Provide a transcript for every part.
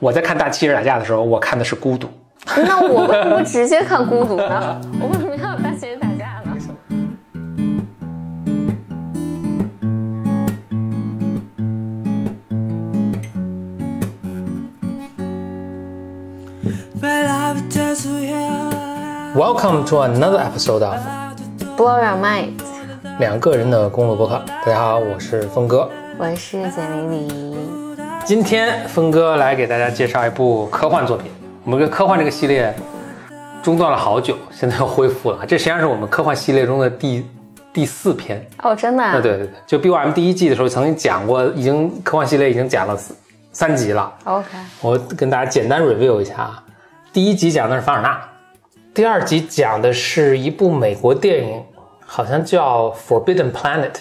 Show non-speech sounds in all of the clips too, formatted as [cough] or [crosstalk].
我在看大机器人打架的时候，我看的是孤独。那我为什么不直接看孤独呢？[laughs] 我为什么要大机器人打架呢？Welcome Welcome to another episode of Blow your mind，两个人的公路博客。大家好，我是峰哥。我是简丽丽。今天峰哥来给大家介绍一部科幻作品。我们这个科幻这个系列中断了好久，现在又恢复了。这实际上是我们科幻系列中的第第四篇。哦，真的、啊？啊，对对对，就 BOM 第一季的时候曾经讲过，已经科幻系列已经讲了三三集了。OK，我跟大家简单 review 一下啊。第一集讲的是凡尔纳，第二集讲的是一部美国电影，好像叫《Forbidden Planet》，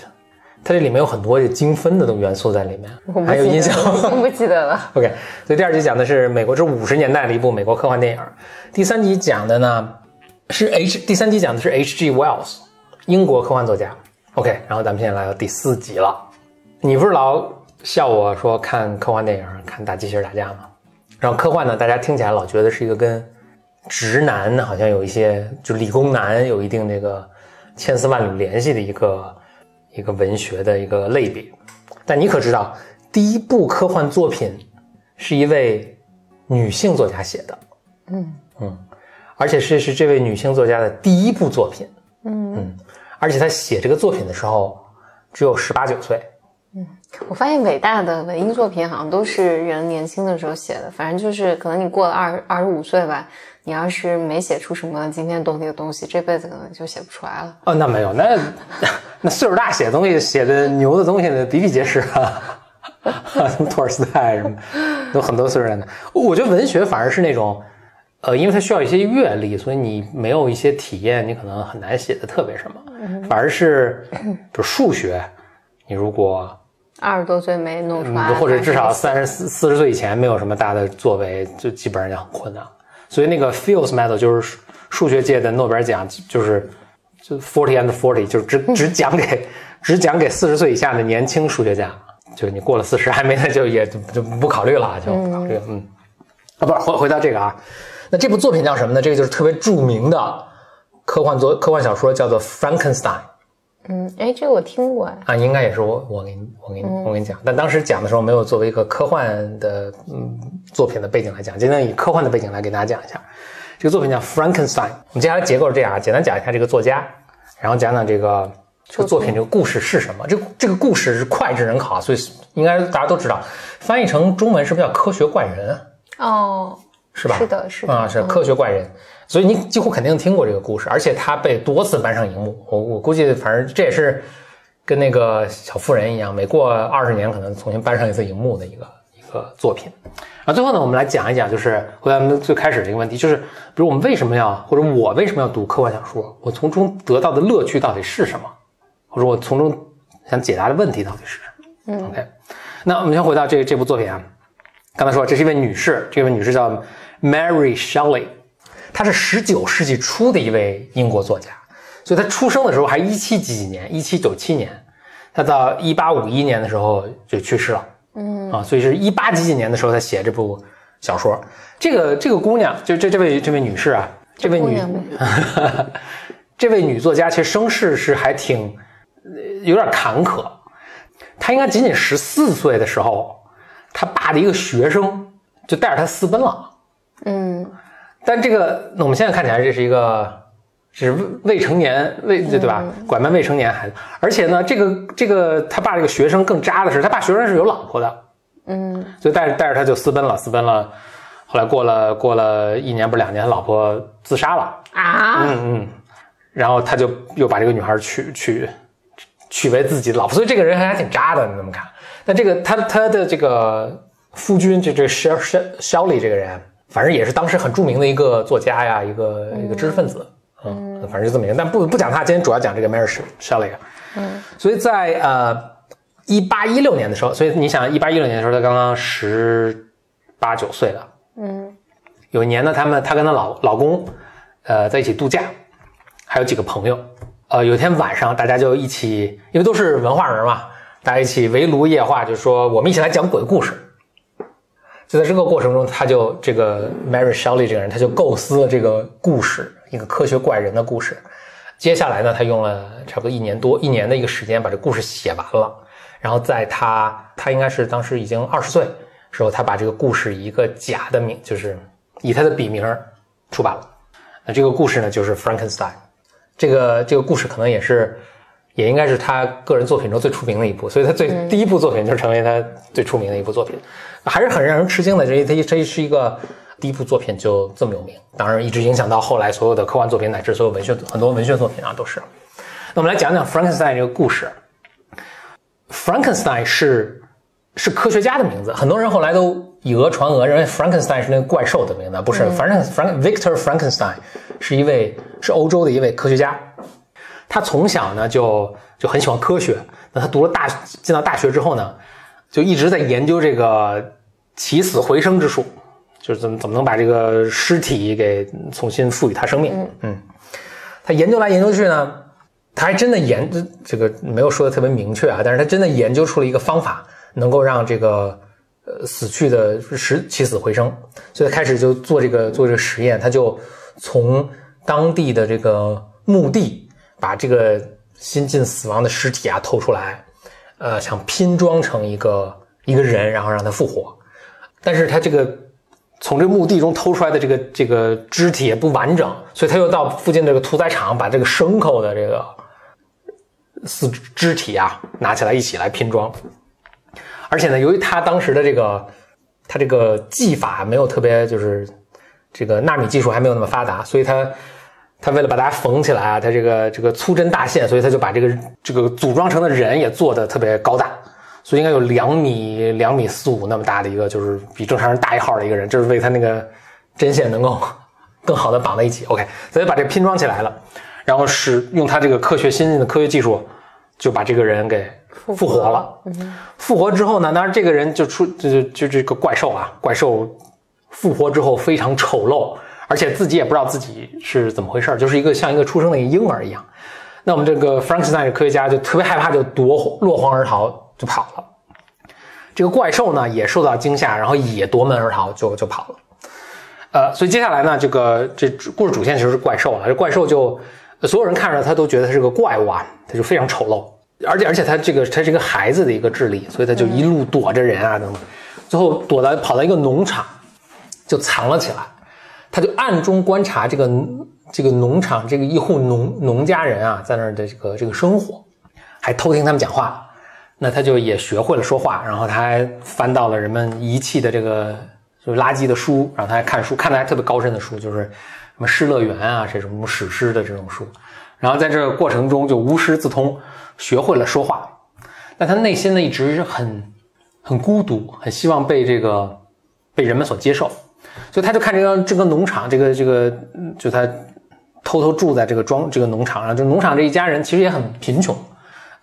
它这里面有很多精分的东元素在里面还有印象？我不记得了。[laughs] OK，所以第二集讲的是美国这五十年代的一部美国科幻电影，第三集讲的呢是 H，第三集讲的是 H.G. Wells，英国科幻作家。OK，然后咱们现在来到第四集了。你不是老笑我说看科幻电影看大机器人打架吗？然后科幻呢，大家听起来老觉得是一个跟直男好像有一些，就理工男有一定这个千丝万缕联系的一个一个文学的一个类别。但你可知道，第一部科幻作品是一位女性作家写的，嗯。嗯，而且是是这位女性作家的第一部作品，嗯。嗯，而且她写这个作品的时候只有十八九岁，我发现伟大的文艺作品好像都是人年轻的时候写的，反正就是可能你过了二二十五岁吧，你要是没写出什么惊天动地的东西，这辈子可能就写不出来了。哦，那没有，那 [laughs] 那岁数大写东西写的牛的东西呢比比皆是啊，什 [laughs] 么托尔斯泰什么，有很多岁数人的。我觉得文学反而是那种，呃，因为它需要一些阅历，所以你没有一些体验，你可能很难写的特别什么。反而是，比如数学，你如果二十多岁没弄出来，嗯，或者至少三十四四十岁以前没有什么大的作为，就基本上就很困难。所以那个 Fields Medal 就是数数学界的诺贝尔奖，就是就 forty and forty，就是只 [laughs] 只讲给只讲给四十岁以下的年轻数学家，就你过了四十还没呢，就也就就不考虑了，就不考虑了。嗯，啊，不是回回到这个啊，那这部作品叫什么呢？这个就是特别著名的科幻作科幻小说，叫做 Frankenstein。嗯，哎，这个我听过哎。啊，应该也是我我给你我给你我给你讲，但当时讲的时候没有作为一个科幻的嗯作品的背景来讲，今天以科幻的背景来给大家讲一下。这个作品叫 Frankenstein。我们接下来结构是这样啊，简单讲一下这个作家，然后讲讲这个这个作品这个故事是什么。这这个故事是脍炙人口，所以应该大家都知道，翻译成中文是不是叫科学怪人？哦，是吧？是的是的啊，是嗯科学怪人，所以你几乎肯定听过这个故事，而且他被多次搬上荧幕。我我估计，反正这也是跟那个小妇人一样，每过二十年可能重新搬上一次荧幕的一个一个作品。然后最后呢，我们来讲一讲，就是回到我们最开始的一个问题，就是比如我们为什么要，或者我为什么要读科幻小说？我从中得到的乐趣到底是什么？或者我从中想解答的问题到底是什么？嗯，OK，那我们先回到这这部作品啊。刚才说这是一位女士，这位女士叫 Mary Shelley，她是十九世纪初的一位英国作家，所以他出生的时候还一七几几年，一七九七年，他到一八五一年的时候就去世了，嗯啊，所以是一八几几年的时候他写这部小说。这个这个姑娘，就这这位这位女士啊，这位女这 [laughs] 位女作家其实身世是还挺呃有点坎坷，她应该仅仅十四岁的时候，她爸的一个学生就带着她私奔了。嗯但这个，那我们现在看起来这是一个是未未成年未对吧？拐卖未成年孩子，而且呢，这个这个他爸这个学生更渣的是，他爸学生是有老婆的，嗯。所以带着带着他就私奔了，私奔了。后来过了过了一年不是两年，他老婆自杀了，啊，嗯嗯，然后他就又把这个女孩娶娶娶为自己的老婆，所以这个人还挺渣的，你怎么看？但这个他他的这个夫君，这这个肖肖肖里这个人，反正也是当时很著名的一个作家呀，一个一个知识分子，嗯，反正就这么一个。但不不讲他，今天主要讲这个 Mary Shelley。嗯，所以在呃一八一六年的时候，所以你想一八一六年的时候，他刚刚十八九岁了。嗯有一年呢，他们她跟她老老公，呃，在一起度假，还有几个朋友。呃，有一天晚上，大家就一起，因为都是文化人嘛，大家一起围炉夜话，就说我们一起来讲鬼故事。就在这个过程中，他就这个 Mary Shelley 这个人，他就构思了这个故事，一个科学怪人的故事。接下来呢，他用了差不多一年多一年的一个时间把这故事写完了。然后在他他应该是当时已经二十岁时候，他把这个故事以一个假的名，就是以他的笔名出版了。那这个故事呢，就是 Frankenstein。这个这个故事可能也是，也应该是他个人作品中最出名的一部，所以他最、第一部作品就是成为他最出名的一部作品，还是很让人吃惊的。这这这是一个第一部作品就这么有名，当然一直影响到后来所有的科幻作品乃至所有文学很多文学作品啊都是。那我们来讲讲 Frankenstein 这个故事。Frankenstein 是是科学家的名字，很多人后来都以讹传讹，认为 Frankenstein 是那个怪兽的名字，不是。Frank Frank Victor Frankenstein 是一位是欧洲的一位科学家，他从小呢就就很喜欢科学。那他读了大进到大学之后呢，就一直在研究这个起死回生之术，就是怎么怎么能把这个尸体给重新赋予它生命。嗯，他研究来研究去呢。他还真的研这个没有说的特别明确啊，但是他真的研究出了一个方法，能够让这个呃死去的实起死回生，所以他开始就做这个做这个实验，他就从当地的这个墓地把这个新近死亡的尸体啊偷出来，呃，想拼装成一个一个人，然后让他复活，但是他这个从这墓地中偷出来的这个这个肢体也不完整，所以他又到附近这个屠宰场把这个牲口的这个。四肢体啊，拿起来一起来拼装，而且呢，由于他当时的这个他这个技法没有特别，就是这个纳米技术还没有那么发达，所以他他为了把它缝起来啊，他这个这个粗针大线，所以他就把这个这个组装成的人也做的特别高大，所以应该有两米两米四五那么大的一个，就是比正常人大一号的一个人，就是为他那个针线能够 [laughs] 更好的绑在一起。OK，所以把这拼装起来了。然后是用他这个科学先进的科学技术，就把这个人给复活了。复活之后呢，当然这个人就出就就这个怪兽啊，怪兽复活之后非常丑陋，而且自己也不知道自己是怎么回事就是一个像一个出生的一个婴儿一样。那我们这个 Frankenstein 科学家就特别害怕，就夺落荒而逃，就跑了。这个怪兽呢也受到惊吓，然后也夺门而逃，就就跑了。呃，所以接下来呢，这个这故事主线其实是怪兽了，这怪兽就。所有人看着他都觉得他是个怪物啊，他就非常丑陋，而且而且他这个他是一个孩子的一个智力，所以他就一路躲着人啊等等，最后躲到跑到一个农场，就藏了起来。他就暗中观察这个这个农场这个一户农农家人啊在那儿的这个这个生活，还偷听他们讲话。那他就也学会了说话，然后他还翻到了人们遗弃的这个就是垃圾的书，然后他还看书，看的还特别高深的书，就是。什么《失乐园》啊，这种史诗的这种书，然后在这个过程中就无师自通，学会了说话。但他内心呢一直是很很孤独，很希望被这个被人们所接受，所以他就看这个这个农场，这个这个就他偷偷住在这个庄这个农场上，就农场这一家人其实也很贫穷，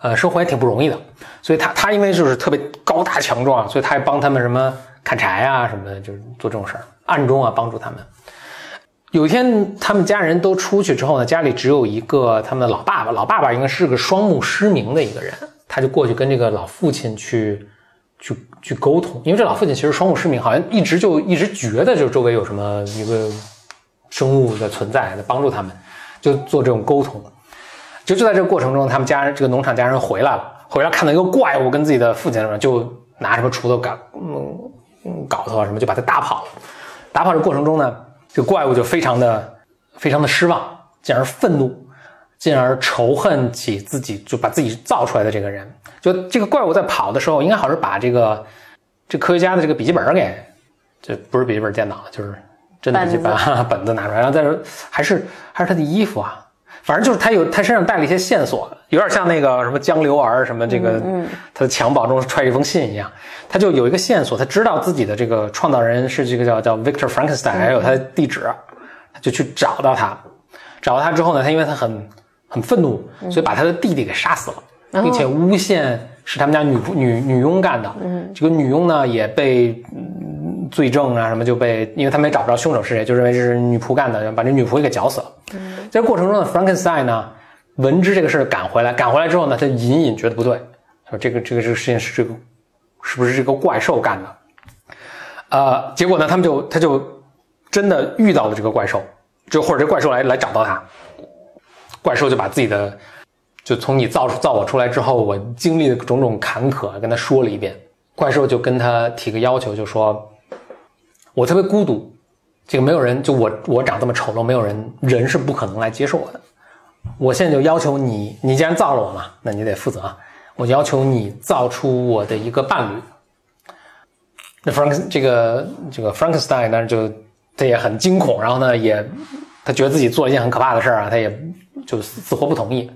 呃，生活也挺不容易的。所以他他因为就是特别高大强壮，所以他还帮他们什么砍柴啊什么的，就是做这种事儿，暗中啊帮助他们。有一天，他们家人都出去之后呢，家里只有一个他们的老爸爸。老爸爸应该是个双目失明的一个人，他就过去跟这个老父亲去去去沟通。因为这老父亲其实双目失明，好像一直就一直觉得就周围有什么一个生物的存在，在帮助他们，就做这种沟通。就就在这个过程中，他们家人这个农场家人回来了，回来看到一个怪物跟自己的父亲什么，就拿什么锄头、搞嗯嗯镐头啊什么，就把他打跑了。打跑的过程中呢。这个怪物就非常的、非常的失望，进而愤怒，进而仇恨起自己，就把自己造出来的这个人。就这个怪物在跑的时候，应该好像是把这个这科学家的这个笔记本给，这不是笔记本电脑了，就是真的笔记本 [laughs] 本子拿出来，然后再说还是还是他的衣服啊。反正就是他有他身上带了一些线索，有点像那个什么江流儿什么这个，他的襁褓中揣一封信一样，他就有一个线索，他知道自己的这个创造人是这个叫叫 Victor Frankenstein，还有他的地址，他就去找到他，找到他之后呢，他因为他很很愤怒，所以把他的弟弟给杀死了，并且诬陷是他们家女仆女女佣干的，嗯这个女佣呢也被。嗯罪证啊什么就被，因为他们也找不着凶手是谁，就认为是女仆干的，把这女仆给绞死了。嗯在过程中呢 Frankenstein 呢，闻知这个事儿赶回来，赶回来之后呢，他隐隐觉得不对，说这个这个这个事情是这个是不是这个怪兽干的？呃，结果呢，他们就他就真的遇到了这个怪兽，就或者这怪兽来来找到他，怪兽就把自己的就从你造造我出来之后，我经历的种种坎坷跟他说了一遍。怪兽就跟他提个要求，就说：“我特别孤独，这个没有人，就我我长这么丑陋，没有人人是不可能来接受我的。我现在就要求你，你既然造了我嘛，那你得负责啊。我要求你造出我的一个伴侣。那 Frank 这个这个 Frankenstein 呢，就他也很惊恐，然后呢，也他觉得自己做了一件很可怕的事儿啊，他也就死活不同意。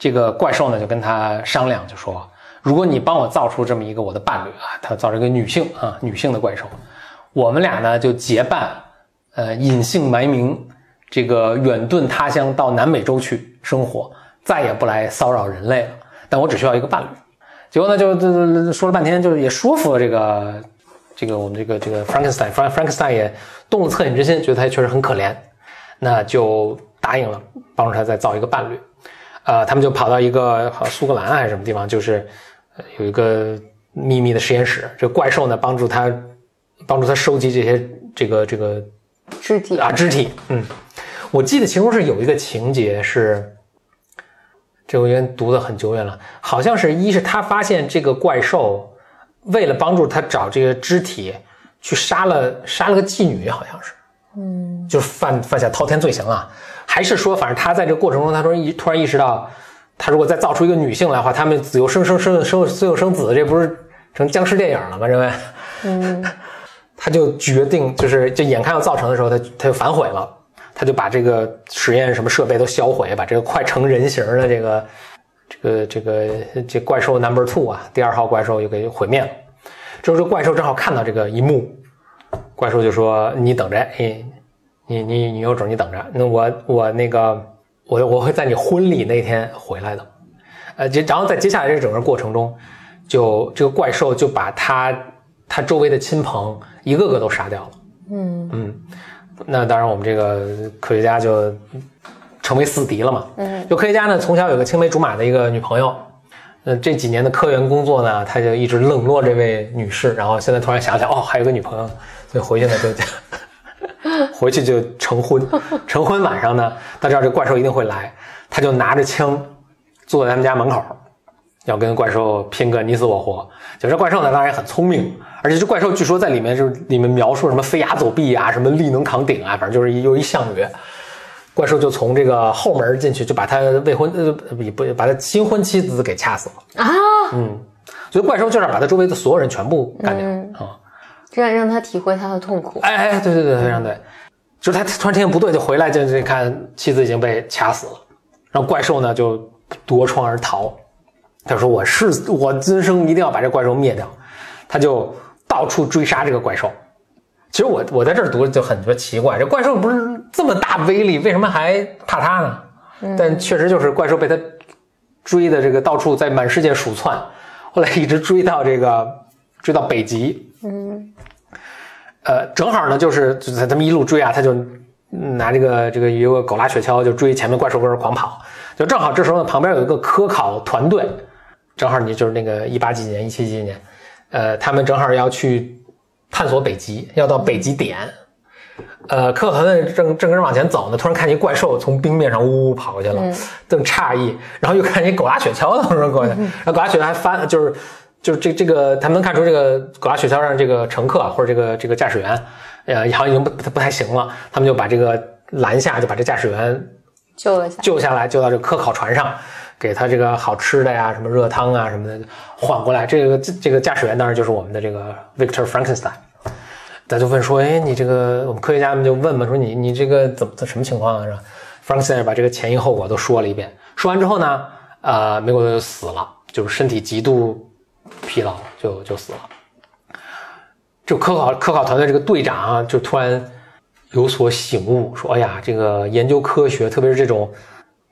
这个怪兽呢，就跟他商量，就说。如果你帮我造出这么一个我的伴侣啊，他造出一个女性啊，女性的怪兽，我们俩呢就结伴，呃，隐姓埋名，这个远遁他乡到南美洲去生活，再也不来骚扰人类了。但我只需要一个伴侣。结果呢，就就说了半天，就是也说服了这个这个我们这个这个 Frankenstein，Frank Frankenstein 也动了恻隐之心，觉得他确实很可怜，那就答应了帮助他再造一个伴侣。呃，他们就跑到一个好苏格兰还是什么地方，就是。有一个秘密的实验室，这个怪兽呢帮助他，帮助他收集这些这个这个肢体啊肢体。嗯，我记得其中是有一个情节是，这我已经读的很久远了，好像是一是他发现这个怪兽为了帮助他找这个肢体，去杀了杀了个妓女，好像是，嗯，就是犯犯下滔天罪行啊，还是说反正他在这个过程中，他说一突然意识到。他如果再造出一个女性来的话，他们子由生生生生子由生子，这不是成僵尸电影了吗？认为，嗯，[laughs] 他就决定，就是就眼看要造成的时候，他他就反悔了，他就把这个实验什么设备都销毁，把这个快成人形的这个这个这个这怪兽 Number Two 啊，第二号怪兽又给毁灭了。这时候怪兽正好看到这个一幕，怪兽就说：“你等着，哎，你你你有种，你等着，那我我那个。”我我会在你婚礼那天回来的，呃，接然后在接下来这整个过程中，就这个怪兽就把他他周围的亲朋一个个都杀掉了。嗯嗯，那当然我们这个科学家就成为死敌了嘛。嗯，就科学家呢从小有个青梅竹马的一个女朋友，那这几年的科研工作呢，他就一直冷落这位女士，然后现在突然想起来，哦，还有个女朋友，所以回去呢就。[laughs] 回去就成婚，[laughs] 成婚晚上呢，他知道这怪兽一定会来，他就拿着枪坐在他们家门口，要跟怪兽拼个你死我活。就这怪兽呢，当然也很聪明，而且这怪兽据说在里面就是里面描述什么飞崖走壁啊，什么力能扛鼎啊，反正就是又一项羽。怪兽就从这个后门进去，就把他未婚呃不把他新婚妻子给掐死了啊。嗯，所以怪兽就是把他周围的所有人全部干掉啊。这样让他体会他的痛苦。哎哎，对对对，非常对。就是他突然听见不对，就回来就就看妻子已经被掐死了，然后怪兽呢就夺窗而逃。他说：“我是我今生一定要把这怪兽灭掉。”他就到处追杀这个怪兽。其实我我在这儿读就很多奇怪，这怪兽不是这么大威力，为什么还怕他呢？但确实就是怪兽被他追的这个到处在满世界鼠窜，后来一直追到这个追到北极。嗯。呃，正好呢，就是在他们一路追啊，他就拿这个这个一个狗拉雪橇就追前面怪兽跟着狂跑，就正好这时候呢，旁边有一个科考团队，正好你就是那个 [laughs] 一八几几年、一七几几年，呃，他们正好要去探索北极，要到北极点，呃，科考团队正正跟着往前走呢，突然看见怪兽从冰面上呜呜跑过去了，正诧异，然后又看见狗拉雪橇从这过去，然后狗拉雪橇还翻，就是。就是这这个，他们能看出这个狗拉雪橇上这个乘客或者这个这个驾驶员，呃，好像已经不不太行了。他们就把这个拦下，就把这驾驶员救了下，救下来，救到这个科考船上，给他这个好吃的呀，什么热汤啊什么的，缓过来。这个这个驾驶员当然就是我们的这个 Victor Frankenstein。他就问说：“哎，你这个我们科学家们就问嘛，说你你这个怎么什么情况啊？是吧？”Frankenstein 把这个前因后果都说了一遍。说完之后呢，呃，美国就死了，就是身体极度。疲劳就就死了。就科考科考团队这个队长啊，就突然有所醒悟，说：“哎呀，这个研究科学，特别是这种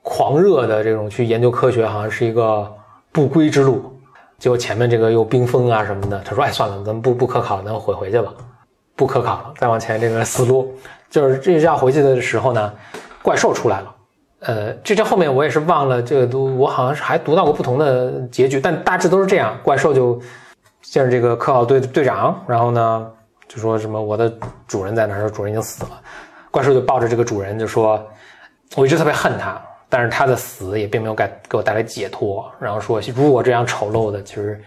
狂热的这种去研究科学，好像是一个不归之路。”结果前面这个又冰封啊什么的，他说：“哎，算了，咱们不不科考了，咱们回回去吧，不科考了。”再往前这个思路，就是这要回去的时候呢，怪兽出来了。呃，这这后面我也是忘了，这个都我好像是还读到过不同的结局，但大致都是这样：怪兽就见着这个科考队队长，然后呢就说什么我的主人在哪儿，说主人已经死了。怪兽就抱着这个主人就说，我一直特别恨他，但是他的死也并没有给给我带来解脱。然后说，如果这样丑陋的，其实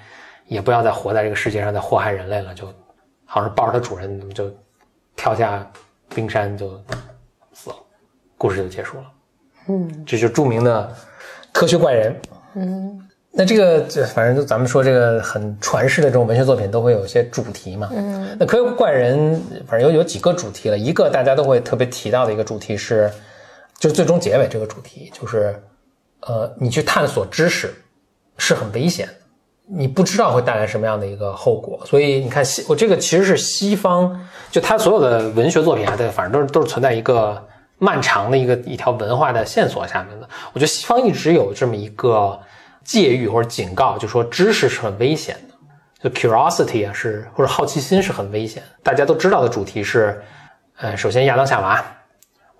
也不要再活在这个世界上，再祸害人类了。就好像是抱着他主人就跳下冰山就死了，故事就结束了。嗯，这就是著名的科学怪人。嗯。那这个，这反正就咱们说这个很传世的这种文学作品，都会有一些主题嘛。嗯，那科学怪人，反正有有几个主题了。一个大家都会特别提到的一个主题是，就是最终结尾这个主题，就是呃，你去探索知识是很危险的，你不知道会带来什么样的一个后果。所以你看西，我这个其实是西方，就他所有的文学作品啊，对，反正都是都是存在一个漫长的一个一条文化的线索下面的。我觉得西方一直有这么一个。戒欲或者警告，就说知识是很危险的，就 curiosity 啊是或者好奇心是很危险。大家都知道的主题是，呃，首先亚当夏娃，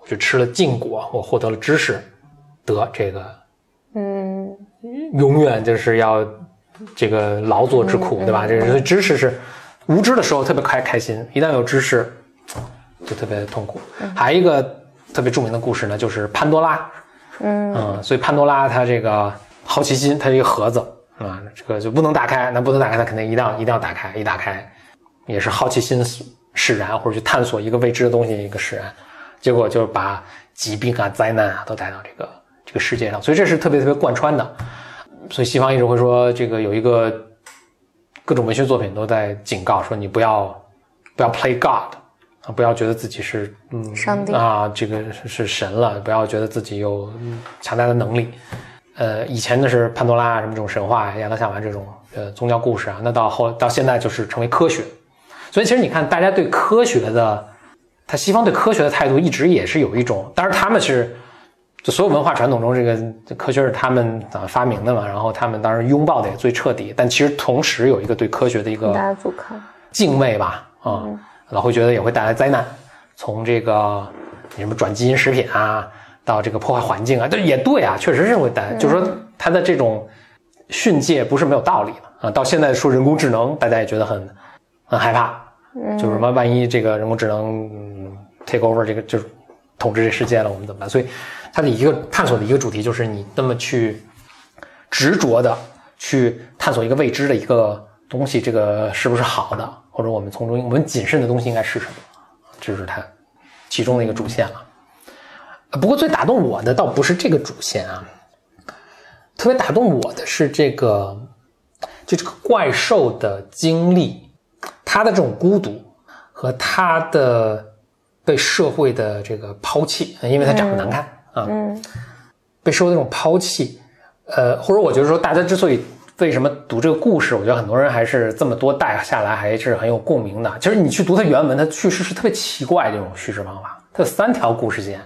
我就吃了禁果，我获得了知识，得这个，嗯，永远就是要这个劳作之苦，对吧？这个知识是无知的时候特别开开心，一旦有知识就特别痛苦。还有一个特别著名的故事呢，就是潘多拉，嗯。嗯，所以潘多拉他这个。好奇心，它是一个盒子啊，这个就不能打开，那不能打开，它肯定一定要一定要打开，一打开，也是好奇心使然，或者去探索一个未知的东西一个使然，结果就是把疾病啊、灾难啊都带到这个这个世界上，所以这是特别特别贯穿的，所以西方一直会说这个有一个各种文学作品都在警告说你不要不要 play God 啊，不要觉得自己是嗯上帝啊，这个是神了，不要觉得自己有强大的能力。呃，以前的是潘多拉什么这种神话，亚当夏娃这种呃宗教故事啊，那到后到现在就是成为科学，所以其实你看，大家对科学的，他西方对科学的态度一直也是有一种，当然他们是就所有文化传统中，这个科学是他们啊发明的嘛，然后他们当然拥抱的也最彻底，但其实同时有一个对科学的一个敬畏吧，啊，老会觉得也会带来灾难，从这个什么转基因食品啊。到这个破坏环境啊，这也对啊，确实是会带，就是说他的这种训诫不是没有道理的啊。到现在说人工智能，大家也觉得很很害怕，就是什么万一这个人工智能 take over 这个就是统治这世界了，我们怎么办？所以他的一个探索的一个主题就是你那么去执着的去探索一个未知的一个东西，这个是不是好的？或者我们从中我们谨慎的东西应该是什么？这是它其中的一个主线了。不过最打动我的倒不是这个主线啊，特别打动我的是这个，就这个怪兽的经历，他的这种孤独和他的被社会的这个抛弃，因为他长得难看啊，被社会这种抛弃，呃，或者我觉得说大家之所以为什么读这个故事，我觉得很多人还是这么多代下来还是很有共鸣的。其实你去读它原文，它叙事是特别奇怪这种叙事方法，它有三条故事线。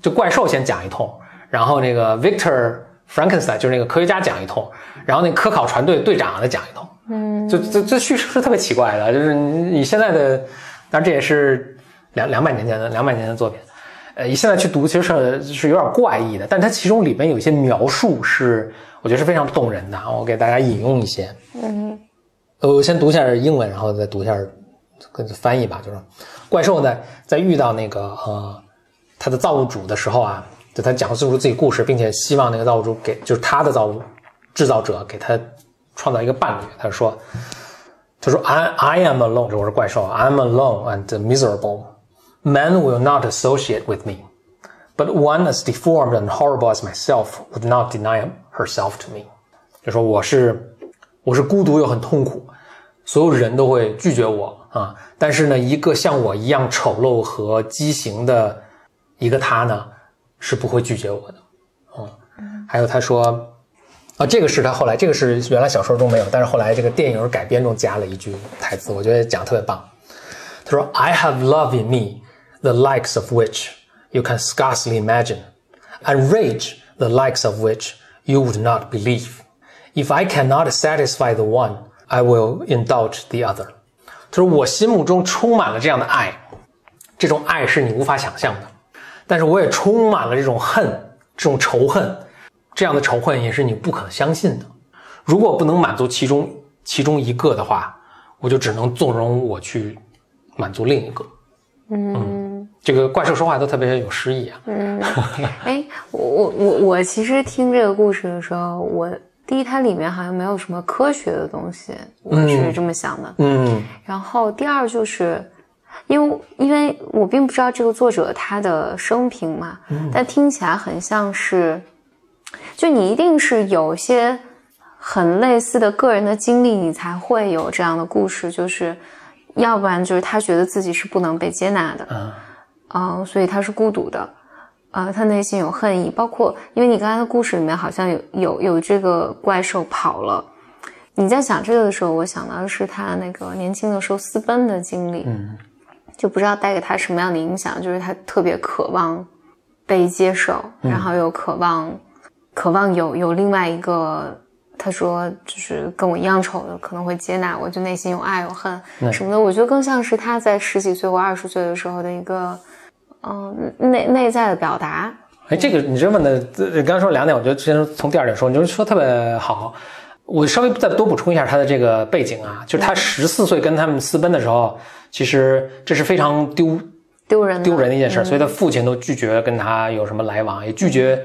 就怪兽先讲一通，然后那个 Victor Frankenstein 就是那个科学家讲一通，然后那科考船队队长再讲一通。嗯，就这这叙事是特别奇怪的，就是你现在的，当然这也是两两百年前的两百年的作品，呃，你现在去读其实是是有点怪异的，但它其中里面有一些描述是我觉得是非常动人的，我给大家引用一些。嗯，我先读一下英文，然后再读一下跟翻译吧，就是怪兽呢在遇到那个呃。他的造物主的时候啊，就他讲述出自己故事，并且希望那个造物主给，就是他的造物制造者给他创造一个伴侣。他说：“他说 I I am alone，这我是怪兽，I'm alone and miserable. Men will not associate with me, but one as deformed and horrible as myself would not deny herself to me。”就说我是我是孤独又很痛苦，所有人都会拒绝我啊，但是呢，一个像我一样丑陋和畸形的。一个他呢是不会拒绝我的，嗯，还有他说，啊，这个是他后来这个是原来小说中没有，但是后来这个电影改编中加了一句台词，我觉得讲特别棒。他说：“I have love in me, the likes of which you can scarcely imagine, and rage the likes of which you would not believe. If I cannot satisfy the one, I will indulge the other。”他说：“我心目中充满了这样的爱，这种爱是你无法想象的。”但是我也充满了这种恨，这种仇恨，这样的仇恨也是你不可相信的。如果不能满足其中其中一个的话，我就只能纵容我去满足另一个。嗯，这个怪兽说话都特别有诗意啊。嗯。[laughs] 哎，我我我我其实听这个故事的时候，我第一它里面好像没有什么科学的东西，我是这么想的。嗯。然后第二就是，因为因为我并不知道这个作者他的生平嘛，但听起来很像是，就你一定是有些很类似的个人的经历，你才会有这样的故事，就是要不然就是他觉得自己是不能被接纳的，嗯嗯，所以他是孤独的，呃，他内心有恨意，包括因为你刚才的故事里面好像有有有这个怪兽跑了，你在想这个的时候，我想到的是他那个年轻的时候私奔的经历，嗯就不知道带给他什么样的影响，就是他特别渴望被接受，然后又渴望渴望有有另外一个。他说：“就是跟我一样丑的，可能会接纳我，就内心有爱有恨什么的。我觉得更像是他在十几岁或二十岁的时候的一个，嗯、内内在的表达。哎，这个你这问的，呃刚刚说两点，我觉得先从第二点说，你就是说特别好。我稍微再多补充一下他的这个背景啊，就是他十四岁跟他们私奔的时候，其实这是非常丢丢人丢人的一件事，所以他父亲都拒绝跟他有什么来往，也拒绝，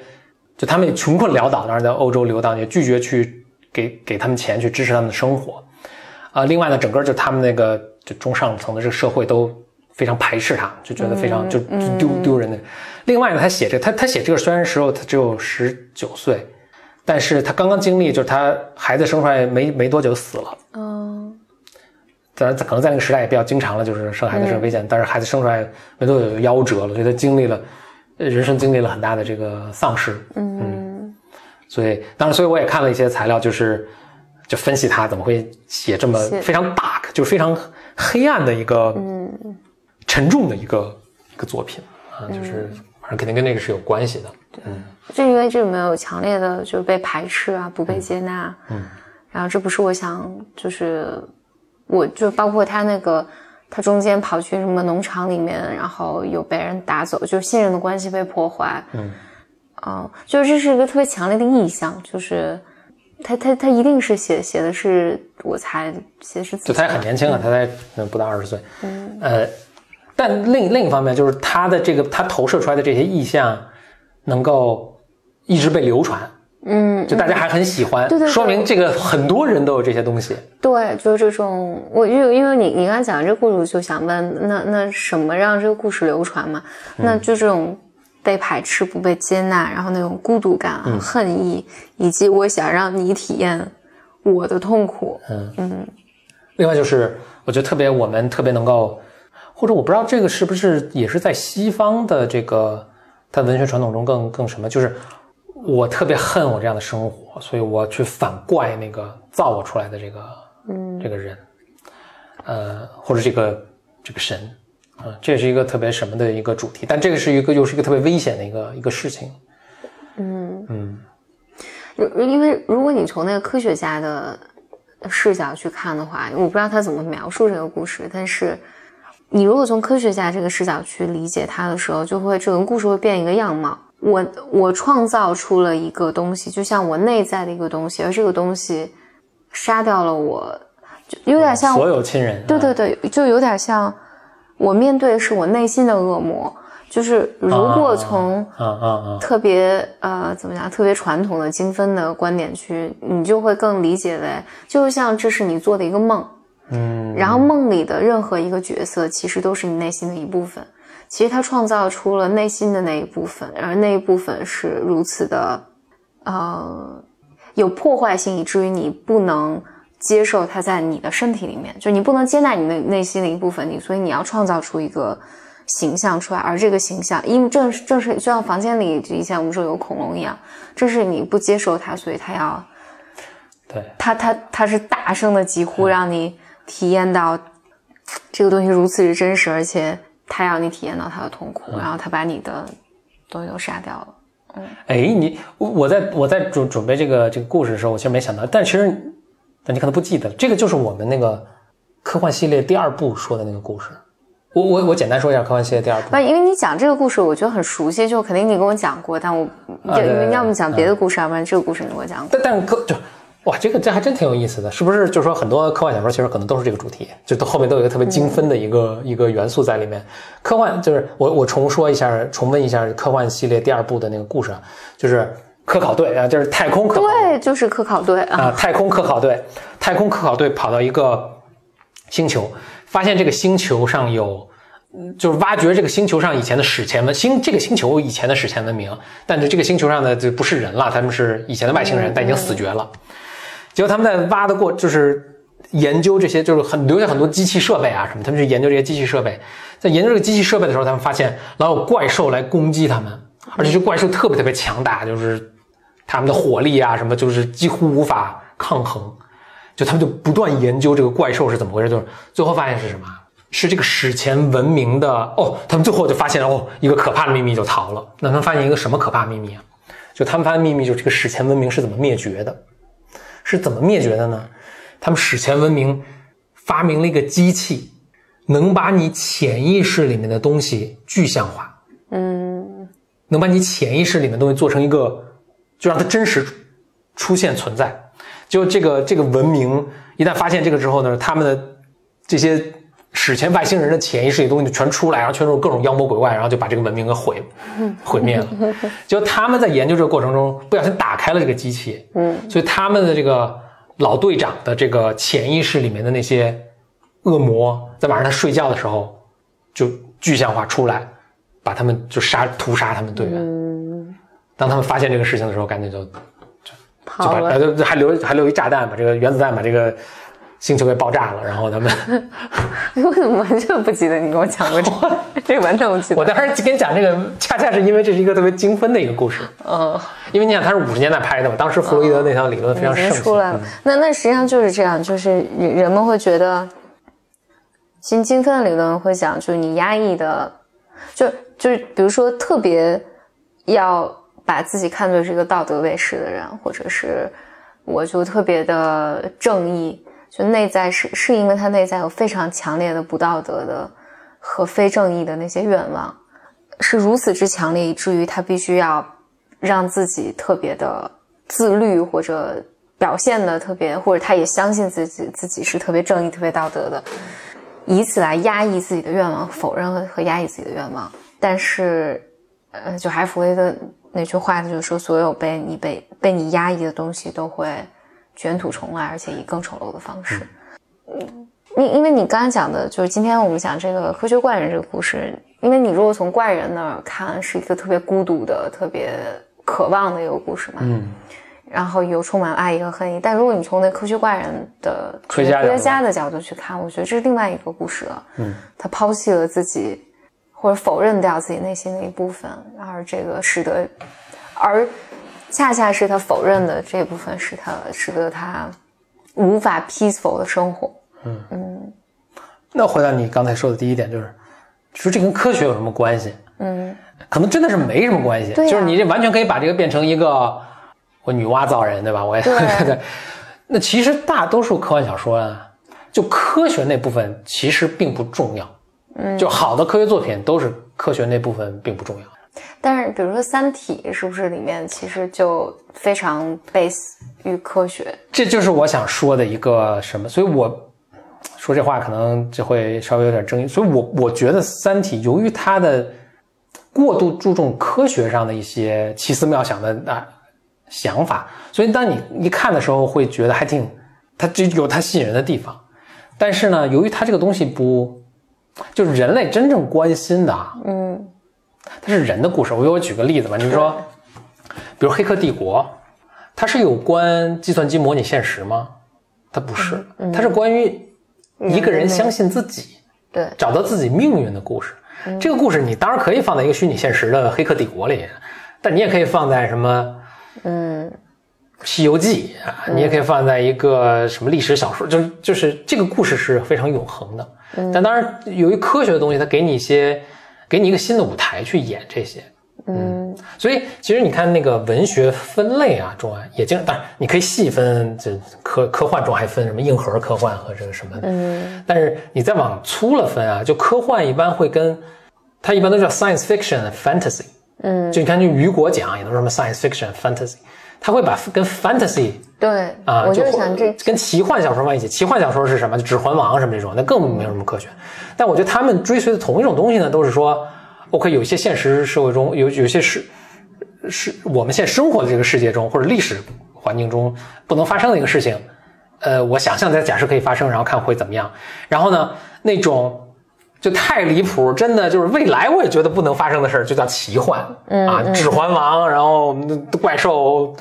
就他们也穷困潦倒，当时在欧洲流荡，也拒绝去给给他们钱去支持他们的生活。啊、另外呢，整个就他们那个就中上层的这个社会都非常排斥他，就觉得非常就就丢丢人的。另外呢，他写这个他他写这个虽然时候他只有十九岁，但是他刚刚经历就是他孩子生出来没没多久死了。嗯当然，可能在那个时代也比较经常了，就是生孩子是危险，但是孩子生出来没多久就夭折了，所以他经历了呃人生经历了很大的这个丧失。嗯。所以当然，所以我也看了一些材料，就是就分析他怎么会写这么非常 dark，就是非常黑暗的一个嗯沉重的一个一个作品啊，就是反正肯定跟那个是有关系的。就因为这里面有强烈的就是被排斥啊，不被接纳，嗯，然后这不是我想，就是我就包括他那个他中间跑去什么农场里面，然后有被人打走，就是信任的关系被破坏，嗯，哦，就是这是一个特别强烈的意象，就是他他他一定是写写的是我才写的是自己就他也很年轻啊，他才嗯不到二十岁，嗯，呃，但另另一方面就是他的这个他投射出来的这些意象，能够一直被流传，嗯，就大家还很喜欢，对对对说明这个很多人都有这些东西。对，就是这种，我就因为你你刚才讲这个故事，我就想问，那那什么让这个故事流传嘛？那就这种被排斥、不被接纳，然后那种孤独感、啊、恨意，以及我想让你体验我的痛苦。嗯嗯另外就是，我觉得特别我们特别能够，或者我不知道这个是不是也是在西方的这个它文学传统中更更什么，就是我特别恨我这样的生活，所以我去反怪那个造我出来的这个嗯这个人，呃或者这个这个神，啊、这是一个特别什么的一个主题，但这个是一个又是一个特别危险的一个一个事情，嗯。嗯。因为如果你从那个科学家的视角去看的话，我不知道他怎么描述这个故事，但是你如果从科学家这个视角去理解它的时候，就会整个故事会变一个样貌。我我创造出了一个东西，就像我内在的一个东西，而这个东西杀掉了我，就有点像所有亲人，对啊对对，就有点像我面对的是我内心的恶魔。就是如果从啊啊啊，特别呃怎么讲，特别传统的精分的观点去，你就会更理解为，就像这是你做的一个梦，嗯，然后梦里的任何一个角色，其实都是你内心的一部分。其实他创造出了内心的那一部分，而那一部分是如此的，呃，有破坏性，以至于你不能接受它在你的身体里面，就你不能接纳你的内心的一部分，你所以你要创造出一个形象出来，而这个形象，因为正正是就像房间里以前我们说有恐龙一样，这是你不接受它，所以它要对。它它它是大声的疾呼，让你体验到这个东西如此之真实，而且他让你体验到他的痛苦，然后他把你的东西都杀掉了。嗯哎，你我我在我在准准备这个这个故事的时候，我其实没想到，但其实，但你可能不记得，这个就是我们那个科幻系列第二部说的那个故事。我我我简单说一下科幻系列第二部不，。因为你讲这个故事，我觉得很熟悉，就肯定你跟我讲过，但我要要么讲别的故事，要不然这个故事你给我讲过。但但是科就哇，这个这还真挺有意思的，是不是？就是说很多科幻小说其实可能都是这个主题，就都后面都有一个特别精分的一个、一个元素在里面。科幻就是我我重说一下，重温一下科幻系列第二部的那个故事啊，就是科考队啊，就是太空科考队对，就是科考队啊，啊，太空科考队，太空科考队跑到一个星球，发现这个星球上有，嗯就是挖掘这个星球上以前的史前文星，这个星球以前的史前文明，但是这个星球上的就不是人了，他们是以前的外星人，但已经死绝了。结果他们在挖的过，就是研究这些，就是很留下很多机器设备啊什么，他们去研究这些机器设备。在研究这个机器设备的时候，他们发现老有怪兽来攻击他们，而且这怪兽特别特别强大，就是他们的火力啊什么，就是几乎无法抗衡。就他们就不断研究这个怪兽是怎么回事，就是最后发现是什么？是这个史前文明的哦，他们最后就发现了哦，一个可怕的秘密就逃了。那他们发现一个什么可怕秘密啊？就他们发现秘密就是这个史前文明是怎么灭绝的？是怎么灭绝的呢？他们史前文明发明了一个机器，能把你潜意识里面的东西具象化。嗯，能把你潜意识里面的东西做成一个，就让它真实出现存在。就这个这个文明一旦发现这个之后呢，他们的这些史前外星人的潜意识里的东西就全出来，然后全都是各种妖魔鬼怪，然后就把这个文明给毁毁灭了。就他们在研究这个过程中不小心打开了这个机器，嗯，所以他们的这个老队长的这个潜意识里面的那些恶魔，在晚上他睡觉的时候就具象化出来，把他们就杀屠杀他们队员。当他们发现这个事情的时候，赶紧就就就把呃，就还留还留一炸弹，把这个原子弹把这个星球被爆炸了。然后他们，[laughs] 我怎么完全不记得你跟我讲过这个？[laughs] 这个完全不记得。我当时跟你讲这个，恰恰是因为这是一个特别精分的一个故事。嗯，因为你想，它是五十年代拍的嘛，当时弗洛伊德那套理论非常盛出来了行。。那那实际上就是这样，就是人人们会觉得，新精分的理论会讲，就是你压抑的，就就是比如说特别要把自己看作是一个道德卫士的人，或者是我就特别的正义，就内在是是因为他内在有非常强烈的不道德的和非正义的那些愿望，是如此之强烈，以至于他必须要让自己特别的自律，或者表现的特别，或者他也相信自己自己是特别正义、特别道德的，以此来压抑自己的愿望，否认和和压抑自己的愿望。但是，呃，就还是弗雷的那句话，就是说，所有被你被被你压抑的东西都会卷土重来，而且以更丑陋的方式。嗯因因为你刚刚讲的，就是今天我们讲这个科学怪人这个故事，因为你如果从怪人那儿看，是一个特别孤独的、特别渴望的一个故事嘛，嗯，然后又充满爱意和恨意。但如果你从那科学怪人的科学家科学家的角度去看，我觉得这是另外一个故事了。嗯，他抛弃了自己，或者否认掉自己内心的一部分，而这个使得，而恰恰是他否认的这部分，使他使得他无法 peaceful 的生活。嗯嗯那回到你刚才说的第一点，就是说这跟科学有什么关系？嗯，可能真的是没什么关系，对呀就是你这完全可以把这个变成一个我女娲造人，对吧？我也对 [laughs] 对。那其实大多数科幻小说啊，就科学那部分其实并不重要。嗯，就好的科学作品都是科学那部分并不重要。但是比如说《三体》，是不是里面其实就非常 base 于科学？这就是我想说的一个什么，所以我说这话可能就会稍微有点争议。所以我我觉得《三体》由于它的过度注重科学上的一些奇思妙想的啊想法，所以当你一看的时候会觉得还挺，它就有它吸引人的地方。但是呢，由于它这个东西不，就是人类真正关心的啊，嗯它是人的故事。我给我举个例子吧，你说，比如《黑客帝国》，它是有关计算机模拟现实吗？它不是，它是关于一个人相信自己，对，找到自己命运的故事。这个故事你当然可以放在一个虚拟现实的《黑客帝国》里，但你也可以放在什么嗯《西游记》啊，你也可以放在一个什么历史小说，就是就是这个故事是非常永恒的。但当然，由于科学的东西，它给你一些，给你一个新的舞台去演这些。嗯所以其实你看那个文学分类啊，中啊也经当然你可以细分，这科科幻中还分什么硬核科幻和这个什么的。嗯但是你再往粗了分啊，就科幻一般会跟它一般都叫 science fiction、fantasy。嗯就你看，就雨果奖也都是什么 science fiction、fantasy，他会把跟 fantasy 对，啊，我就会想这跟奇幻小说放一起。奇幻小说是什么？《指环王》什么这种，那更没有什么科学。但我觉得他们追随的同一种东西呢，都是说，OK，有一些现实社会中有有些是是我们现在生活的这个世界中或者历史环境中不能发生的一个事情，呃，我想象在假设可以发生，然后看会怎么样。然后呢，那种就太离谱，真的就是未来我也觉得不能发生的事儿，就叫奇幻、啊，指环王，然后怪兽。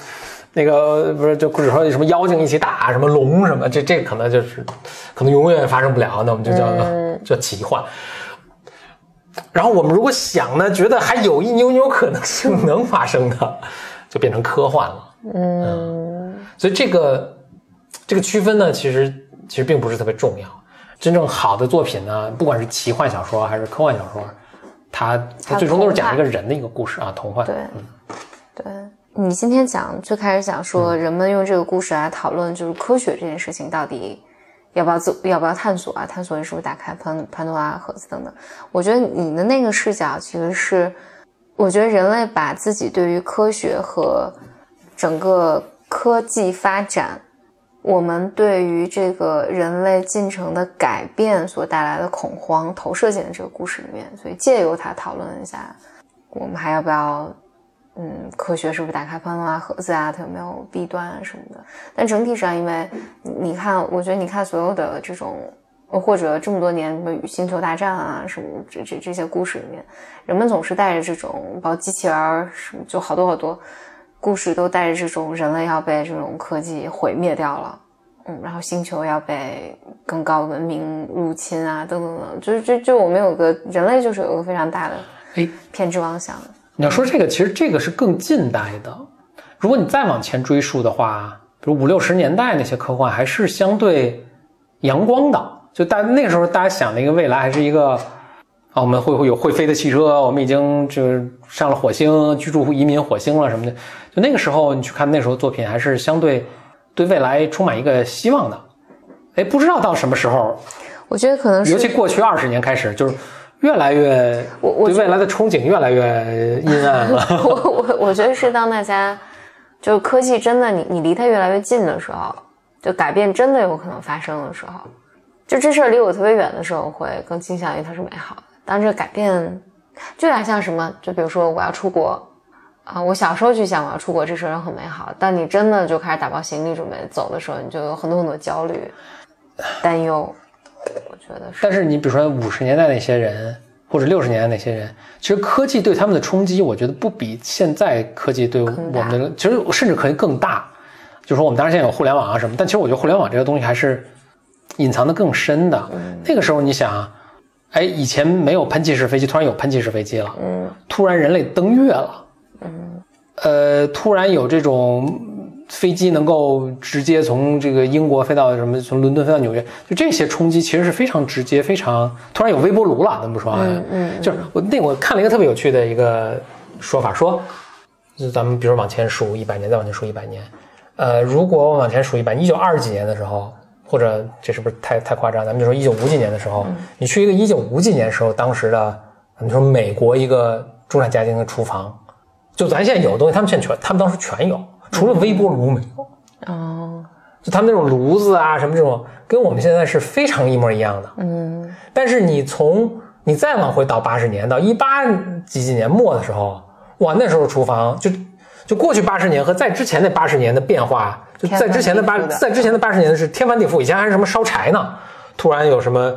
那个不是就或者说什么妖精一起打什么龙什么，这这可能就是可能永远发生不了，那我们就叫、[laughs] 叫奇幻。然后我们如果想呢，觉得还有一扭扭可能性能发生的，就变成科幻了。嗯，所以这个这个区分呢，其实其实并不是特别重要。真正好的作品呢，不管是奇幻小说还是科幻小说，它它它最终都是讲一个人的一个故事啊，童话。对，对。你今天讲最开始讲说，嗯人们用这个故事来讨论，就是科学这件事情到底要不要做，要不要探索啊？探索你是不是打开潘潘多拉盒子等等？我觉得你的那个视角其实是，我觉得人类把自己对于科学和整个科技发展，我们对于这个人类进程的改变所带来的恐慌投射进了这个故事里面，所以借由它讨论一下，我们还要不要嗯，科学是不是打开潘多拉盒子啊？它有没有弊端啊什么的？但整体上，因为你看，我觉得你看所有的这种，或者这么多年什么《星球大战》啊什么这这这些故事里面，人们总是带着这种，包括机器人儿什么，就好多好多故事都带着这种人类要被这种科技毁灭掉了。嗯，然后星球要被更高文明入侵啊，等等等，就是这就我们有个人类就是有个非常大的哎，偏执妄想。你要说这个，其实这个是更近代的。如果你再往前追溯的话，比如五六十年代那些科幻，还是相对阳光的。就大那个时候，大家想的一个未来，还是一个啊，我们会会有会飞的汽车，我们已经就是上了火星，居住移民火星了什么的。就那个时候，你去看那时候作品，还是相对对未来充满一个希望的。哎，不知道到什么时候，我觉得可能是尤其过去二十年开始，就是越来越我我对未来的憧憬越来越阴暗了。[laughs] 我我我觉得是当大家就是科技真的你你离它越来越近的时候，就改变真的有可能发生的时候，就这事儿离我特别远的时候，会更倾向于它是美好的。当这个改变就有点像什么，就比如说我要出国啊，我小时候就想我要出国这事儿很美好，但你真的就开始打包行李准备走的时候，你就有很多很多焦虑、担忧。我觉得是。但是你比如说五十年代那些人，或者六十年代那些人，其实科技对他们的冲击，我觉得不比现在科技对我们的，其实甚至可以更大。就是说我们当然现在有互联网啊什么，但其实我觉得互联网这个东西还是隐藏的更深的。那个时候你想，哎，以前没有喷气式飞机，突然有喷气式飞机了，嗯突然人类登月了，嗯呃，突然有这种飞机能够直接从这个英国飞到什么，从伦敦飞到纽约，就这些冲击其实是非常直接，非常突然有微波炉了，咱不说啊，嗯嗯就是我那我看了一个特别有趣的一个说法，说就咱们比如往前数一百年，再往前数一百年，呃，如果我往前数一百，一九二几年的时候。或者这是不是太太夸张？咱们就说一九五几年的时候，你去一个一九五几年时候当时的，你说美国一个中产家庭的厨房，就咱现在有的东西，他们现在全，他们当时全有，除了微波炉没有。哦，就他们那种炉子啊，什么这种，跟我们现在是非常一模一样的。嗯但是你从你再往回倒八十年，到一八几几年末的时候，哇，那时候厨房就就过去八十年和在之前那八十年的变化，就在之前的八在之前的八十年是天翻地覆，以前还是什么烧柴呢，突然有什么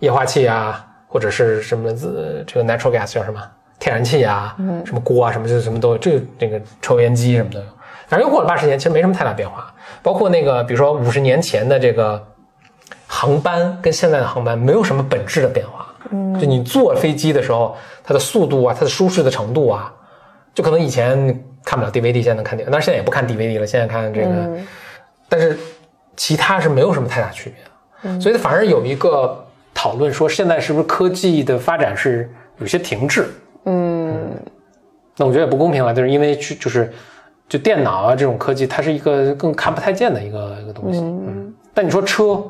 液化气啊，或者是什么呃这个 natural gas 叫什么天然气啊，什么锅啊什么就什么都有，这个这个抽油烟机什么都有。反正又过了八十年，其实没什么太大变化。包括那个，比如说五十年前的这个航班跟现在的航班没有什么本质的变化。嗯，就你坐飞机的时候，它的速度啊，它的舒适的程度啊，就可能以前看不了 DVD，现在能看但是现在也不看 DVD 了，现在看这个，嗯但是其他是没有什么太大区别的。所以反而有一个讨论说，现在是不是科技的发展是有些停滞？嗯那我觉得也不公平了，就是因为去就是就电脑啊这种科技，它是一个更看不太见的一个一个东西。嗯，但你说车，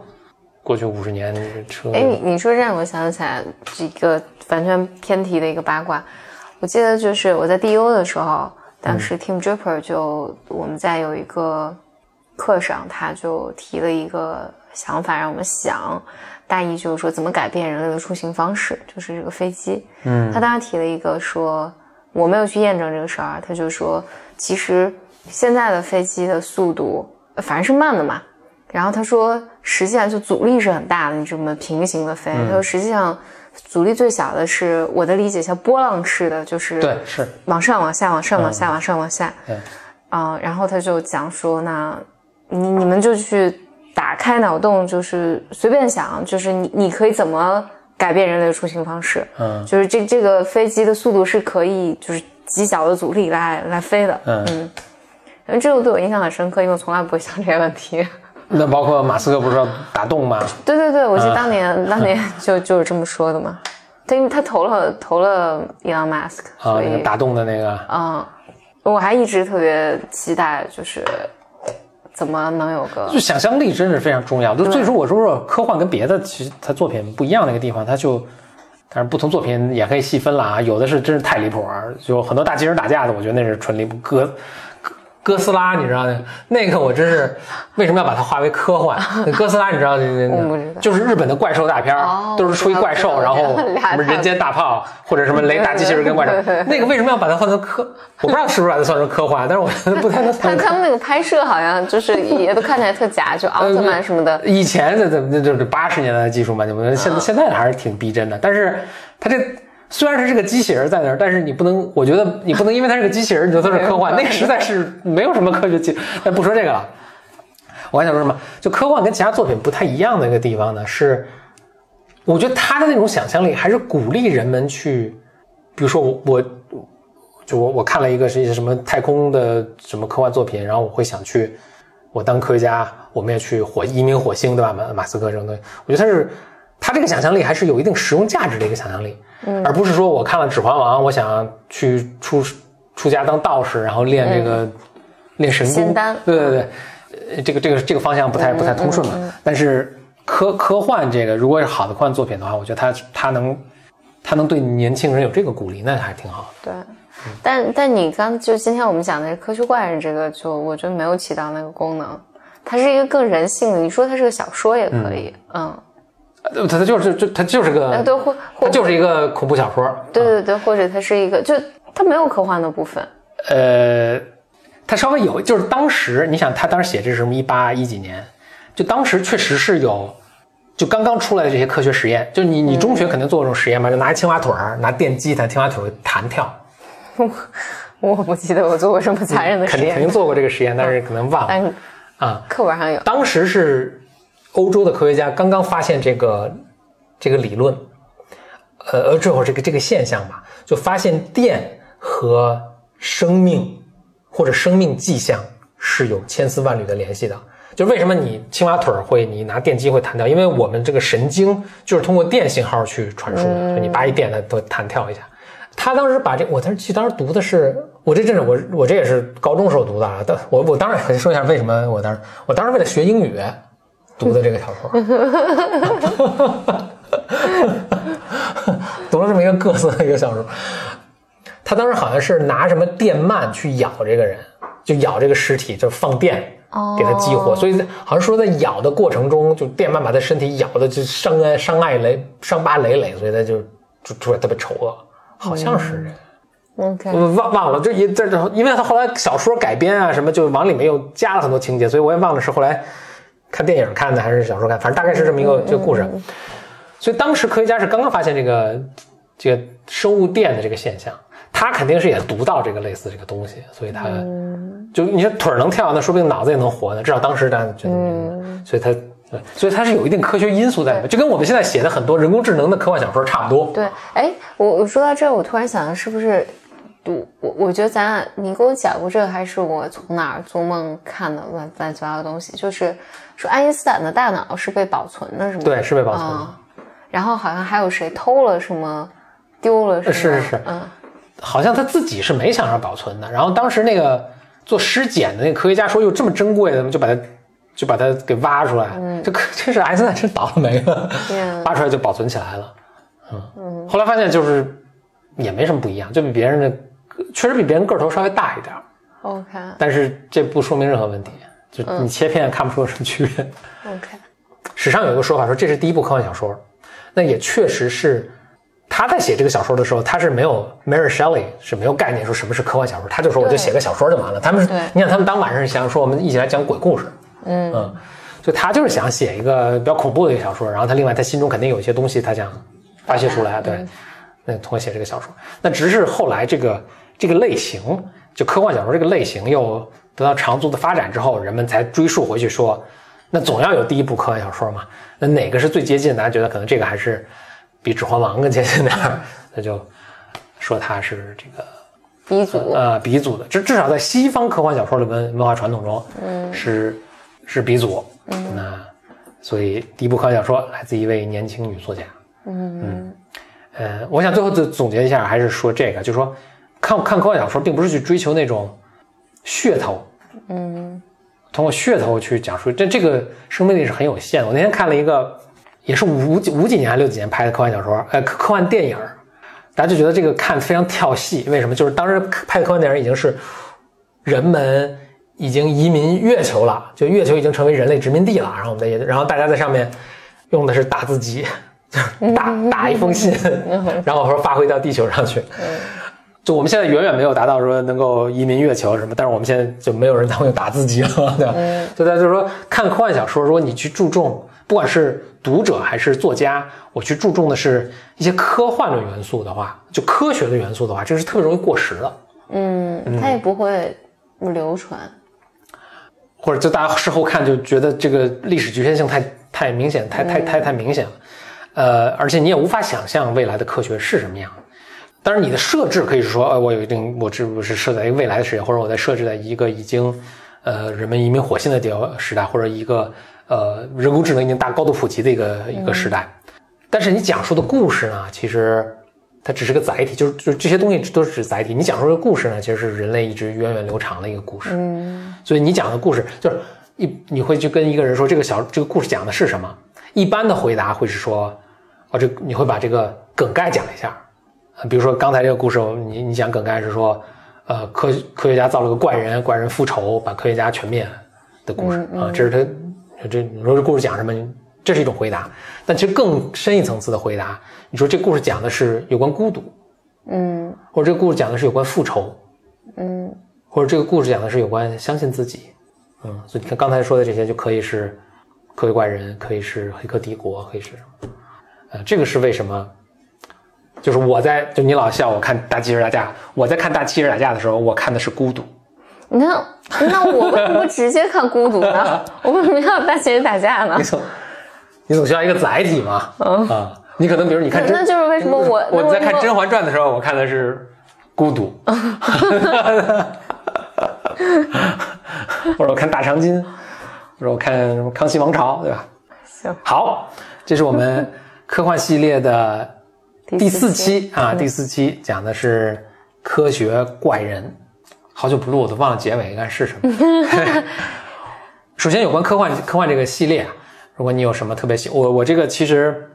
过去五十年车，哎，你你说这让我想起来一个完全偏题的一个八卦。我记得就是我在 DU 的时候，当时 Tim Draper 就我们在有一个课上，他就提了一个想法让我们想，大意就是说怎么改变人类的出行方式，就是这个飞机。嗯他当时提了一个说，我没有去验证这个事儿啊，他就说其实现在的飞机的速度呃反正是慢的嘛。然后他说，实际上就阻力是很大的，你这么平行的飞。他说实际上阻力最小的是我的理解像波浪式的，就是对是往上往下往上往下往上往下。对啊、然后他就讲说，那你你们就去打开脑洞，就是随便想，就是你你可以怎么改变人类的出行方式？嗯就是这这个飞机的速度是可以就是极小的阻力来来飞的。嗯嗯，因为这个对我印象很深刻，因为我从来不会想这些问题。[laughs] 那包括马斯克不是要打洞吗？对对对，我记得啊当年、[laughs] 当年就就是这么说的嘛。他因为他投了投了 Elon Musk，啊，打洞的那个，嗯，我还一直特别期待，就是怎么能有个就想象力真是非常重要。就最初我说说科幻跟别的其实它作品不一样那个地方，它就，但是不同作品也可以细分了啊。有的是真是太离谱啊，就很多大机器人打架的，我觉得那是纯离谱。哥哥哥斯拉，你知道那那个我真是为什么要把它划为科幻？哥斯拉你 [laughs] 知道就是日本的怪兽大片都是出一怪兽，然后什么人间大炮或者什么雷达机器人跟怪兽 [laughs] 那个为什么要把它换成科？我不知道是不是把它算成科幻，但是我觉得不太能算成科幻。他他们那个拍摄好像就是也都看起来特假，就 [laughs] 奥特曼什么的。以前的那就是八十年代的技术嘛，你们现在现在还是挺逼真的。但是它这虽然它是个机器人在那儿，但是你不能，我觉得你不能因为它是个机器人，你就说是科幻，[laughs] 那个实在是没有什么科学技。那不说这个了，我还想说什么？就科幻跟其他作品不太一样的一个地方呢，是我觉得他的那种想象力还是鼓励人们去，比如说我我。就我我看了一个是一些什么太空的什么科幻作品，然后我会想去，我当科学家，我们也去火移民火星，对吧？马马斯克这种东西，我觉得他是他这个想象力还是有一定实用价值的一个想象力，嗯，而不是说我看了《指环王》，我想去出出家当道士，然后练这个、练神丹，对对对，呃这个这个这个方向不太不太通顺嘛。但是科科幻这个如果是好的科幻作品的话，我觉得他他能他能对年轻人有这个鼓励，那还挺好的。对，但但你刚就今天我们讲的科学怪人这个，就我觉得没有起到那个功能，它是一个更人性的。你说它是个小说也可以，嗯，呃，它它就是就他就是个，呃，对，或就是一个恐怖小说。对对对，或者它是一个，就它没有科幻的部分，呃，它稍微有，就是当时你想，他当时写这是什么一八一几年，就当时确实是有，就刚刚出来的这些科学实验，就你你中学肯定做过这种实验吧？就拿一青蛙腿儿，拿电击它青蛙腿儿弹跳，[laughs] 我不记得我做过什么残忍的实验肯定肯定，做过这个实验，但是可能忘了啊。课本上有。当时是欧洲的科学家刚刚发现这个这个理论，呃，呃，最后这个这个现象吧，就发现电和生命或者生命迹象是有千丝万缕的联系的。就为什么你青蛙腿儿会你拿电击会弹跳？因为我们这个神经就是通过电信号去传输的，你拔一电它都弹跳一下。他当时把这，我当时记得当时读的是，我这阵子我我这也是高中时候读的啊。但我我当然说一下为什么我当时我当时为了学英语读的这个小说，[laughs] 读了这么一个各色的一个小说。他当时好像是拿什么电鳗去咬这个人，就咬这个尸体，就放电给他激活，所以好像说在咬的过程中，就电鳗把他身体咬的就伤害伤爱累伤疤累累，所以他就就出来特别丑恶，好像是这个。OK，我忘忘了，这一这这，因为他后来小说改编啊什么，就往里面又加了很多情节，所以我也忘了是后来看电影看的还是小说看，反正大概是这么一个这个故事。所以当时科学家是刚刚发现这个这个生物电的这个现象，他肯定是也读到这个类似这个东西，所以他就你说腿儿能跳，那说不定脑子也能活呢。至少当时大家觉得，所以他对，所以它是有一定科学因素在里面，就跟我们现在写的很多人工智能的科幻小说差不多。对，哎，我我说到这儿，我突然想到，是不是我我我觉得咱俩你给我讲过这个，还是我从哪儿做梦看的乱乱七八糟的东西？就是说爱因斯坦的大脑是被保存的，是吗？对，是被保存的。啊、然后好像还有谁偷了什么，丢了什么？是是是嗯，好像他自己是没想着保存的。然后当时那个做尸检的那个科学家说，哟，这么珍贵的，就把它就把它给挖出来。这可这是爱因斯坦真倒了霉了，嗯挖出来就保存起来了。嗯，后来发现就是也没什么不一样，就比别人的确实比别人个头稍微大一点，OK，但是这不说明任何问题。就你切片看不出有什么区别。OK，史上有一个说法说这是第一部科幻小说，那也确实是他在写这个小说的时候，他是没有 Mary Shelley 是没有概念说什么是科幻小说，他就说我就写个小说就完了。他们对。你想他们当晚上是想说我们一起来讲鬼故事，嗯。嗯，所以他就是想写一个比较恐怖的一个小说，然后他另外他心中肯定有一些东西他想发泄出来，对，那通过写这个小说，那只是后来这个这个类型，就科幻小说这个类型又得到长足的发展之后，人们才追溯回去说，那总要有第一部科幻小说嘛，那哪个是最接近？大家觉得可能这个还是比《指环王》更接近点儿，[laughs] 那就说它是这个鼻祖，呃鼻祖的，至至少在西方科幻小说的文文化传统中，嗯，是是鼻祖。嗯，那所以第一部科幻小说来自一位年轻女作家。嗯呃，我想最后就总结一下，还是说这个，就是说看看科幻小说，并不是去追求那种噱头，嗯通过噱头去讲述，这这个生命力是很有限的。我那天看了一个，也是五几五几年还是六几年拍的科幻小说，呃，科科幻电影，大家就觉得这个看非常跳戏。为什么？就是当时拍的科幻电影已经是人们已经移民月球了，就月球已经成为人类殖民地了。然后我们在，然后大家在上面用的是打字机，[laughs] 就是打 [laughs] 打一封信，[laughs] 然后说发回到地球上去。就我们现在远远没有达到说能够移民月球什么，但是我们现在就没有人会打字机了，对吧？所以他就说，看科幻小说，如果你去注重，不管是读者还是作家，我去注重的是一些科幻的元素的话，就科学的元素的话，这是特别容易过时的，嗯，它也不会流传。或者就大家事后看就觉得这个历史局限性太太明显，太太太太明显了，呃，而且你也无法想象未来的科学是什么样。当然，你的设置可以是说，呃，我有一定，我这不是设在一个未来的世界，或者我在设置在一个已经，呃，人们移民火星的地时代，或者一个呃人工智能已经大高度普及的一个一个时代。但是你讲述的故事呢，其实它只是个载体，就是就是这些东西都是指载体。你讲述的故事呢，其实是人类一直源远流长的一个故事。嗯所以你讲的故事就是一，你会去跟一个人说这个小这个故事讲的是什么？一般的回答会是说，哦，这你会把这个梗概讲一下，呃比如说刚才这个故事，你你讲梗概是说，呃，科科学家造了个怪人，怪人复仇，把科学家全灭的故事啊，这是他这你说这故事讲什么？这是一种回答，但其实更深一层次的回答，你说这故事讲的是有关孤独，嗯或者这个故事讲的是有关复仇，嗯或者这个故事讲的是有关相信自己，嗯，所以你看刚才说的这些就可以是科学怪人，可以是黑客帝国，可以是什么？呃，这个是为什么？就是我在就你老笑我看大机器人打架，我在看大机器人打架的时候，我看的是孤独。你看，那我为什么不直接看孤独呢？[laughs] 我为什么要大姐打架呢你？总你总需要一个载体嘛，啊，你可能比如你看甄，那就是为什么我我在看《甄嬛传》的时候，我看的是孤独，[laughs] 或者我看大长今，或者我看什么康熙王朝，对吧？行，好，这是我们科幻系列的第四期啊，第四期讲的是科学怪人。好久不录，我都忘了结尾应该是什么。[laughs] 首先，有关科幻科幻这个系列啊，如果你有什么特别喜，我我这个其实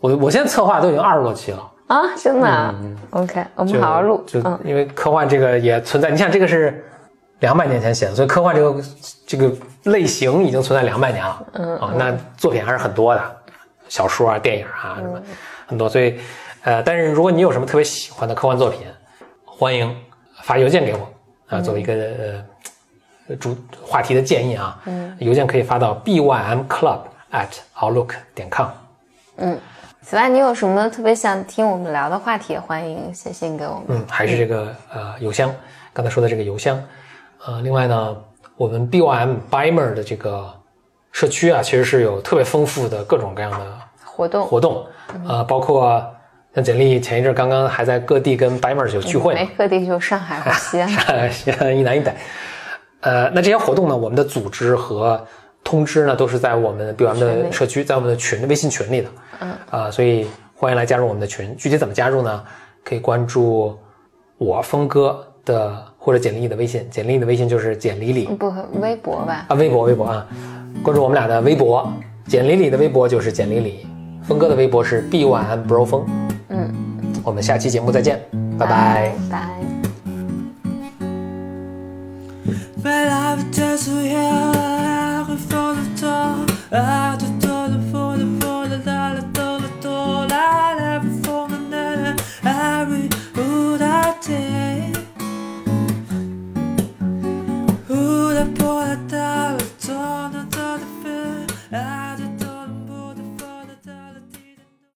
我我现在策划都已经二十多期了，啊，真的啊、OK，我们好好录。就嗯因为科幻这个也存在，你想这个是两百年前写的，所以科幻这个这个类型已经存在两百年了。嗯啊，那作品还是很多的，小说啊、电影啊什么很多，所以呃，但是如果你有什么特别喜欢的科幻作品，欢迎发邮件给我啊，作为一个呃主话题的建议啊，嗯，邮件可以发到 bymclub at outlook 点 com。嗯此外，你有什么特别想听我们聊的话题，也欢迎写信给我们。嗯，还是这个呃邮箱，刚才说的这个邮箱。呃，另外呢，我们 BYM BYMer 的这个社区啊，其实是有特别丰富的各种各样的活动活动，呃，包括像简历前一阵刚刚还在各地跟 Bimer 有聚会嘛没，各地就上海和西安。西安一南一北。呃，那这些活动呢，我们的组织和通知呢，都是在我们 BOM 的社区，在我们的群微信群里的。嗯。啊、所以欢迎来加入我们的群。具体怎么加入呢？可以关注我峰哥的或者简历的微信，简历的微信就是简历里不，微博吧。啊，微博微博啊，关注我们俩的微博，简历里的微博就是简历里，峰哥的微博是 B one bro 峰。我们下期节目再见，拜拜。